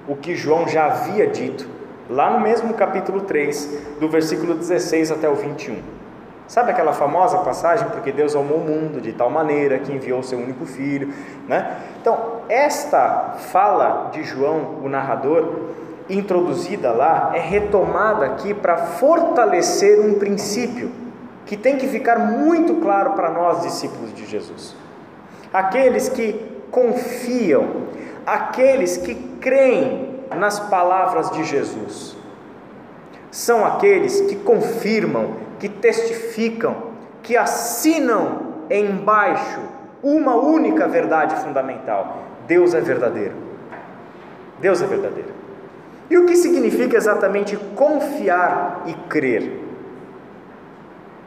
o que João já havia dito, lá no mesmo capítulo 3, do versículo 16 até o 21. Sabe aquela famosa passagem, porque Deus amou o mundo de tal maneira que enviou o seu único filho, né? Então, esta fala de João, o narrador, introduzida lá, é retomada aqui para fortalecer um princípio que tem que ficar muito claro para nós, discípulos de Jesus. Aqueles que confiam, aqueles que creem nas palavras de Jesus, são aqueles que confirmam que testificam, que assinam embaixo uma única verdade fundamental: Deus é verdadeiro. Deus é verdadeiro. E o que significa exatamente confiar e crer?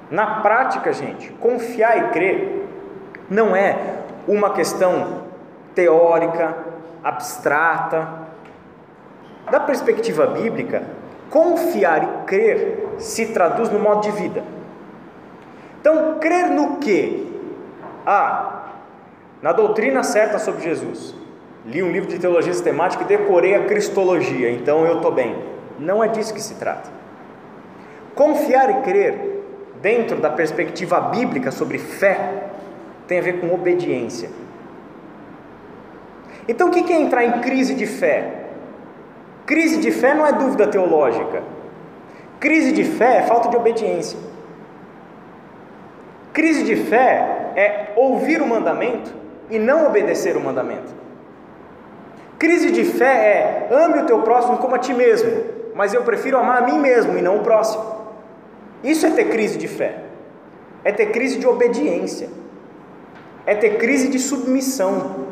Na prática, gente, confiar e crer não é uma questão teórica, abstrata. Da perspectiva bíblica, Confiar e crer se traduz no modo de vida. Então, crer no que? Ah, na doutrina certa sobre Jesus. Li um livro de teologia sistemática e decorei a cristologia, então eu estou bem. Não é disso que se trata. Confiar e crer, dentro da perspectiva bíblica sobre fé, tem a ver com obediência. Então, o que é entrar em crise de fé? Crise de fé não é dúvida teológica. Crise de fé é falta de obediência. Crise de fé é ouvir o mandamento e não obedecer o mandamento. Crise de fé é ame o teu próximo como a ti mesmo, mas eu prefiro amar a mim mesmo e não o próximo. Isso é ter crise de fé. É ter crise de obediência. É ter crise de submissão.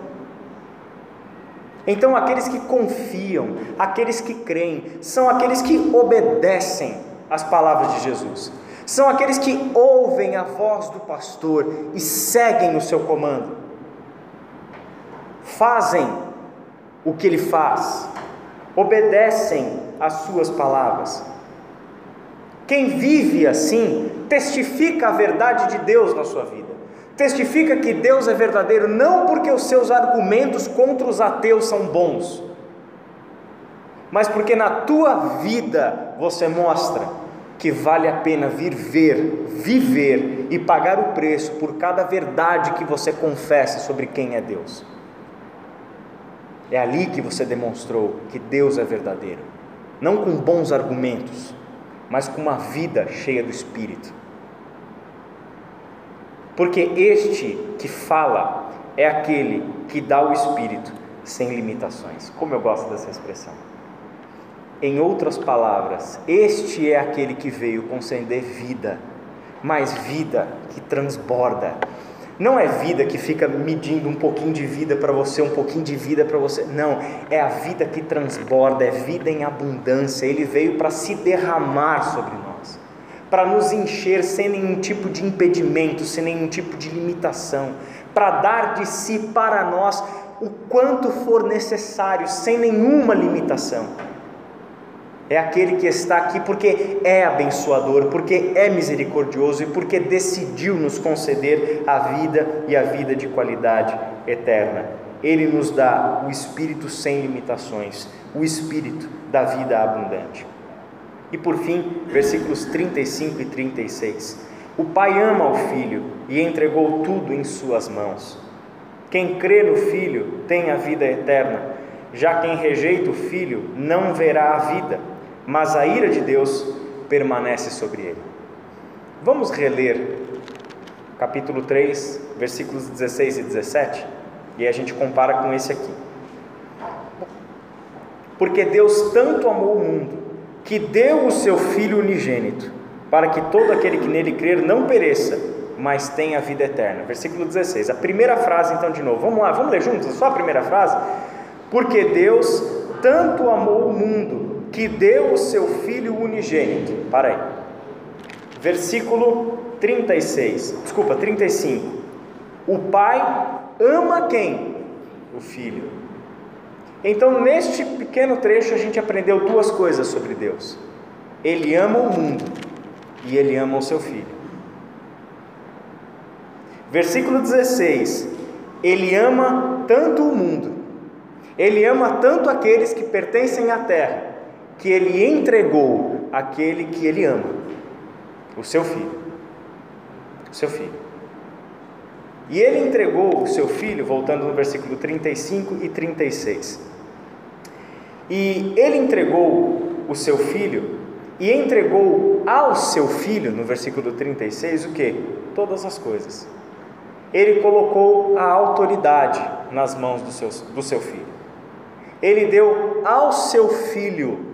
Então, aqueles que confiam, aqueles que creem, são aqueles que obedecem às palavras de Jesus, são aqueles que ouvem a voz do pastor e seguem o seu comando, fazem o que ele faz, obedecem às suas palavras. Quem vive assim testifica a verdade de Deus na sua vida testifica que Deus é verdadeiro não porque os seus argumentos contra os ateus são bons, mas porque na tua vida você mostra que vale a pena vir ver, viver e pagar o preço por cada verdade que você confessa sobre quem é Deus. É ali que você demonstrou que Deus é verdadeiro, não com bons argumentos, mas com uma vida cheia do Espírito. Porque este que fala é aquele que dá o Espírito sem limitações. Como eu gosto dessa expressão. Em outras palavras, este é aquele que veio conceder vida, mas vida que transborda. Não é vida que fica medindo um pouquinho de vida para você, um pouquinho de vida para você. Não, é a vida que transborda, é vida em abundância. Ele veio para se derramar sobre nós para nos encher sem nenhum tipo de impedimento, sem nenhum tipo de limitação, para dar de si para nós o quanto for necessário, sem nenhuma limitação. É aquele que está aqui porque é abençoador, porque é misericordioso e porque decidiu nos conceder a vida e a vida de qualidade eterna. Ele nos dá o Espírito sem limitações, o Espírito da vida abundante. E por fim, versículos 35 e 36. O Pai ama o Filho e entregou tudo em Suas mãos. Quem crê no Filho tem a vida eterna, já quem rejeita o Filho não verá a vida, mas a ira de Deus permanece sobre ele. Vamos reler capítulo 3, versículos 16 e 17, e a gente compara com esse aqui. Porque Deus tanto amou o mundo, que deu o seu Filho unigênito, para que todo aquele que nele crer não pereça, mas tenha vida eterna. Versículo 16. A primeira frase, então, de novo. Vamos lá, vamos ler juntos? Só a primeira frase. Porque Deus tanto amou o mundo, que deu o seu Filho unigênito. Para aí. Versículo 36. Desculpa, 35. O Pai ama quem? O Filho. Então, neste pequeno trecho, a gente aprendeu duas coisas sobre Deus. Ele ama o mundo e ele ama o seu filho. Versículo 16: Ele ama tanto o mundo, ele ama tanto aqueles que pertencem à terra, que ele entregou aquele que ele ama, o seu filho. O seu filho. E ele entregou o seu filho, voltando no versículo 35 e 36. E ele entregou o seu filho e entregou ao seu filho, no versículo 36, o que? Todas as coisas. Ele colocou a autoridade nas mãos do seu, do seu filho. Ele deu ao seu filho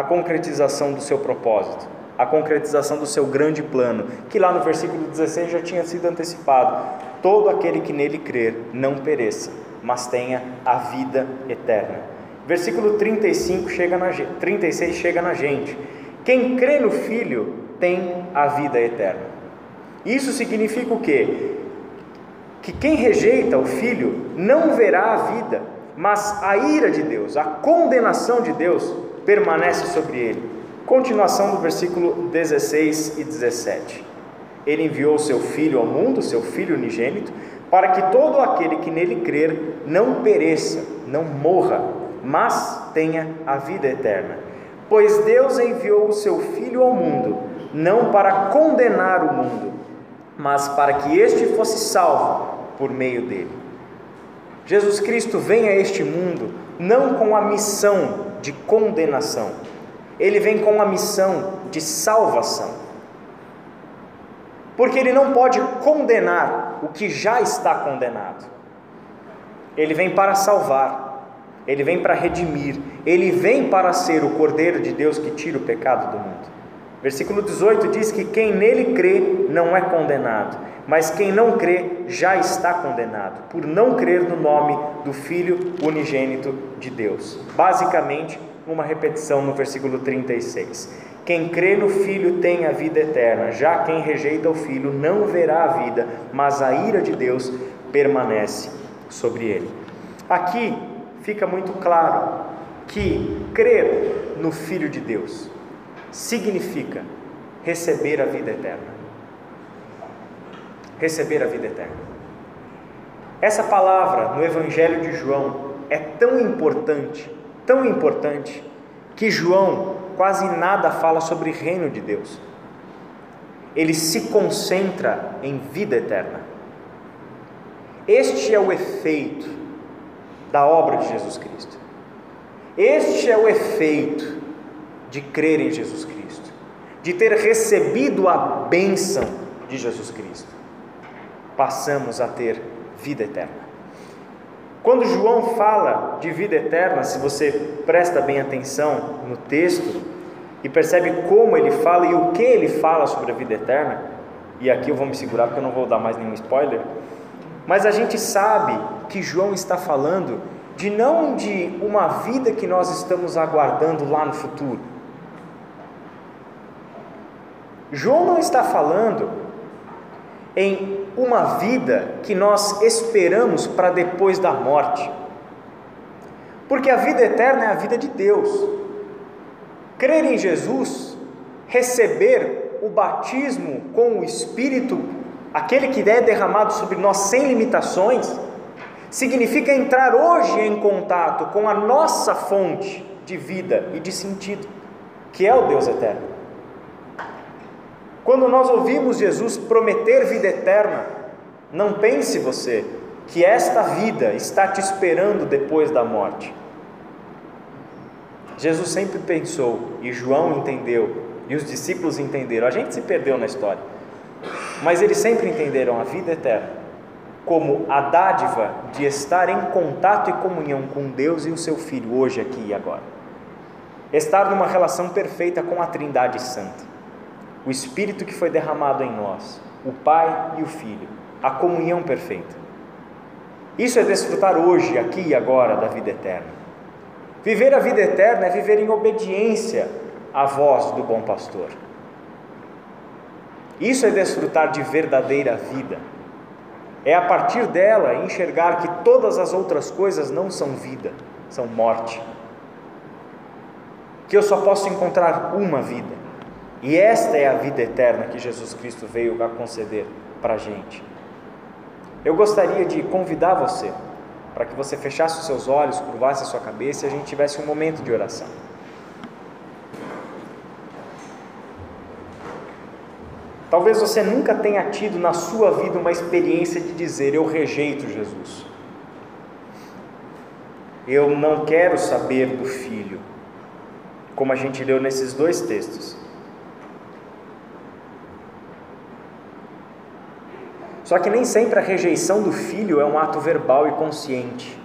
a concretização do seu propósito, a concretização do seu grande plano, que lá no versículo 16 já tinha sido antecipado: todo aquele que nele crer não pereça, mas tenha a vida eterna. Versículo 35 chega na, 36 chega na gente. Quem crê no Filho tem a vida eterna. Isso significa o quê? Que quem rejeita o Filho não verá a vida, mas a ira de Deus, a condenação de Deus permanece sobre ele. Continuação do versículo 16 e 17. Ele enviou seu Filho ao mundo, seu Filho unigênito, para que todo aquele que nele crer não pereça, não morra, mas tenha a vida eterna. Pois Deus enviou o seu Filho ao mundo, não para condenar o mundo, mas para que este fosse salvo por meio dele. Jesus Cristo vem a este mundo não com a missão de condenação, ele vem com a missão de salvação. Porque ele não pode condenar o que já está condenado, ele vem para salvar. Ele vem para redimir, ele vem para ser o Cordeiro de Deus que tira o pecado do mundo. Versículo 18 diz que quem nele crê não é condenado, mas quem não crê já está condenado, por não crer no nome do Filho unigênito de Deus. Basicamente, uma repetição no versículo 36. Quem crê no Filho tem a vida eterna, já quem rejeita o Filho não verá a vida, mas a ira de Deus permanece sobre ele. Aqui fica muito claro que crer no Filho de Deus significa receber a vida eterna. Receber a vida eterna. Essa palavra no Evangelho de João é tão importante, tão importante, que João quase nada fala sobre reino de Deus. Ele se concentra em vida eterna. Este é o efeito da obra de Jesus Cristo. Este é o efeito de crer em Jesus Cristo, de ter recebido a bênção de Jesus Cristo. Passamos a ter vida eterna. Quando João fala de vida eterna, se você presta bem atenção no texto e percebe como ele fala e o que ele fala sobre a vida eterna, e aqui eu vou me segurar porque eu não vou dar mais nenhum spoiler, mas a gente sabe que João está falando de não de uma vida que nós estamos aguardando lá no futuro. João não está falando em uma vida que nós esperamos para depois da morte. Porque a vida eterna é a vida de Deus. Crer em Jesus, receber o batismo com o Espírito, aquele que é derramado sobre nós sem limitações, significa entrar hoje em contato com a nossa fonte, de vida e de sentido, que é o Deus eterno. Quando nós ouvimos Jesus prometer vida eterna, não pense você que esta vida está te esperando depois da morte. Jesus sempre pensou, e João entendeu, e os discípulos entenderam. A gente se perdeu na história, mas eles sempre entenderam a vida eterna como a dádiva de estar em contato e comunhão com Deus e o seu Filho, hoje, aqui e agora. Estar numa relação perfeita com a Trindade Santa, o Espírito que foi derramado em nós, o Pai e o Filho, a comunhão perfeita. Isso é desfrutar hoje, aqui e agora da vida eterna. Viver a vida eterna é viver em obediência à voz do bom pastor. Isso é desfrutar de verdadeira vida. É a partir dela enxergar que todas as outras coisas não são vida, são morte. Que eu só posso encontrar uma vida. E esta é a vida eterna que Jesus Cristo veio a conceder para a gente. Eu gostaria de convidar você para que você fechasse os seus olhos, curvasse a sua cabeça e a gente tivesse um momento de oração. Talvez você nunca tenha tido na sua vida uma experiência de dizer: Eu rejeito Jesus. Eu não quero saber do filho, como a gente leu nesses dois textos. Só que nem sempre a rejeição do filho é um ato verbal e consciente.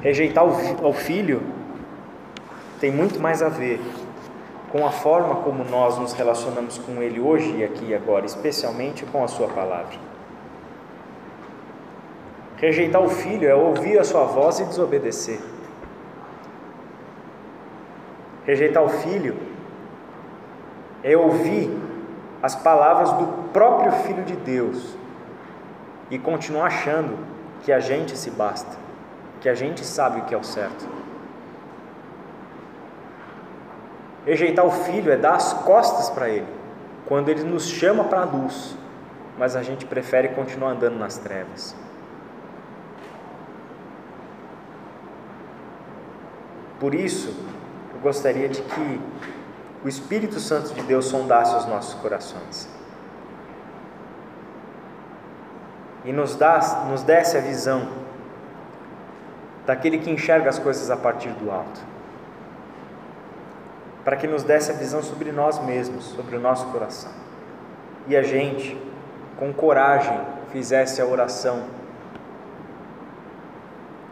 Rejeitar o filho tem muito mais a ver com a forma como nós nos relacionamos com ele hoje e aqui e agora, especialmente com a sua palavra. Rejeitar o filho é ouvir a sua voz e desobedecer. Rejeitar o filho é ouvir as palavras do próprio Filho de Deus e continuar achando que a gente se basta, que a gente sabe o que é o certo. Rejeitar o Filho é dar as costas para Ele, quando Ele nos chama para a luz, mas a gente prefere continuar andando nas trevas. Por isso, eu gostaria de que o Espírito Santo de Deus sondasse os nossos corações. E nos, dá, nos desse a visão daquele que enxerga as coisas a partir do alto, para que nos desse a visão sobre nós mesmos, sobre o nosso coração, e a gente, com coragem, fizesse a oração: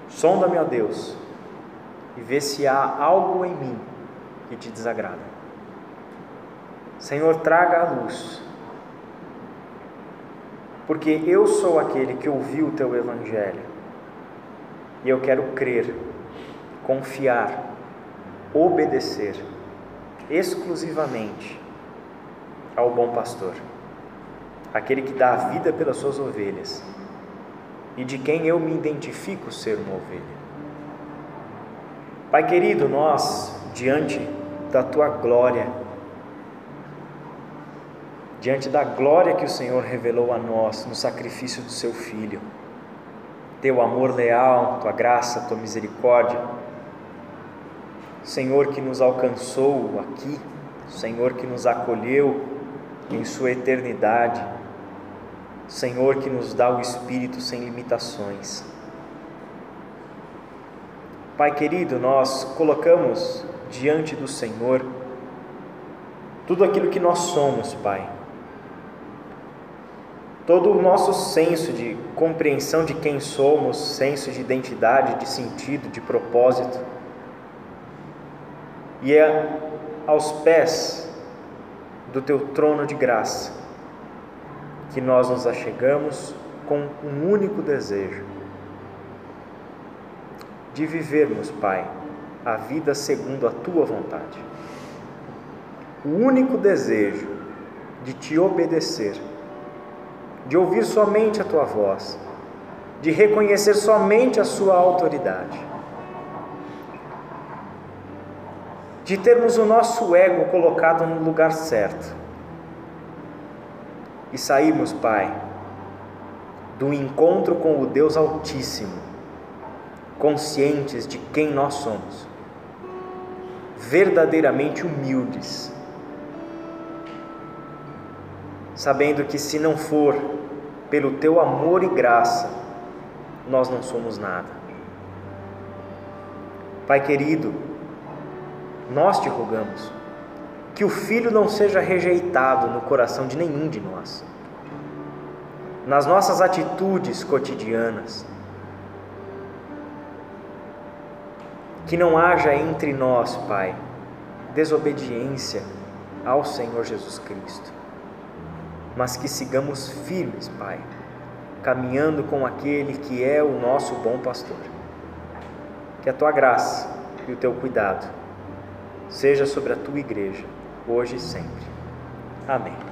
Sonda-me, ó Deus, e vê se há algo em mim que te desagrada. Senhor, traga a luz, porque eu sou aquele que ouviu o teu Evangelho e eu quero crer, confiar, obedecer exclusivamente ao bom pastor, aquele que dá a vida pelas suas ovelhas e de quem eu me identifico ser uma ovelha. Pai querido, nós, diante da tua glória, diante da glória que o Senhor revelou a nós no sacrifício do seu Filho. Teu amor leal, tua graça, tua misericórdia. Senhor que nos alcançou aqui, Senhor que nos acolheu em Sua eternidade, Senhor que nos dá o Espírito sem limitações. Pai querido, nós colocamos diante do Senhor tudo aquilo que nós somos, Pai todo o nosso senso de compreensão de quem somos, senso de identidade, de sentido, de propósito. E é aos pés do teu trono de graça que nós nos achegamos com um único desejo: de vivermos, Pai, a vida segundo a tua vontade. O único desejo de te obedecer de ouvir somente a tua voz, de reconhecer somente a sua autoridade, de termos o nosso ego colocado no lugar certo e sairmos, Pai, do encontro com o Deus Altíssimo conscientes de quem nós somos, verdadeiramente humildes, sabendo que se não for pelo teu amor e graça, nós não somos nada. Pai querido, nós te rogamos que o Filho não seja rejeitado no coração de nenhum de nós, nas nossas atitudes cotidianas, que não haja entre nós, Pai, desobediência ao Senhor Jesus Cristo, mas que sigamos firmes, Pai, caminhando com aquele que é o nosso bom pastor. Que a tua graça e o teu cuidado seja sobre a tua igreja, hoje e sempre. Amém.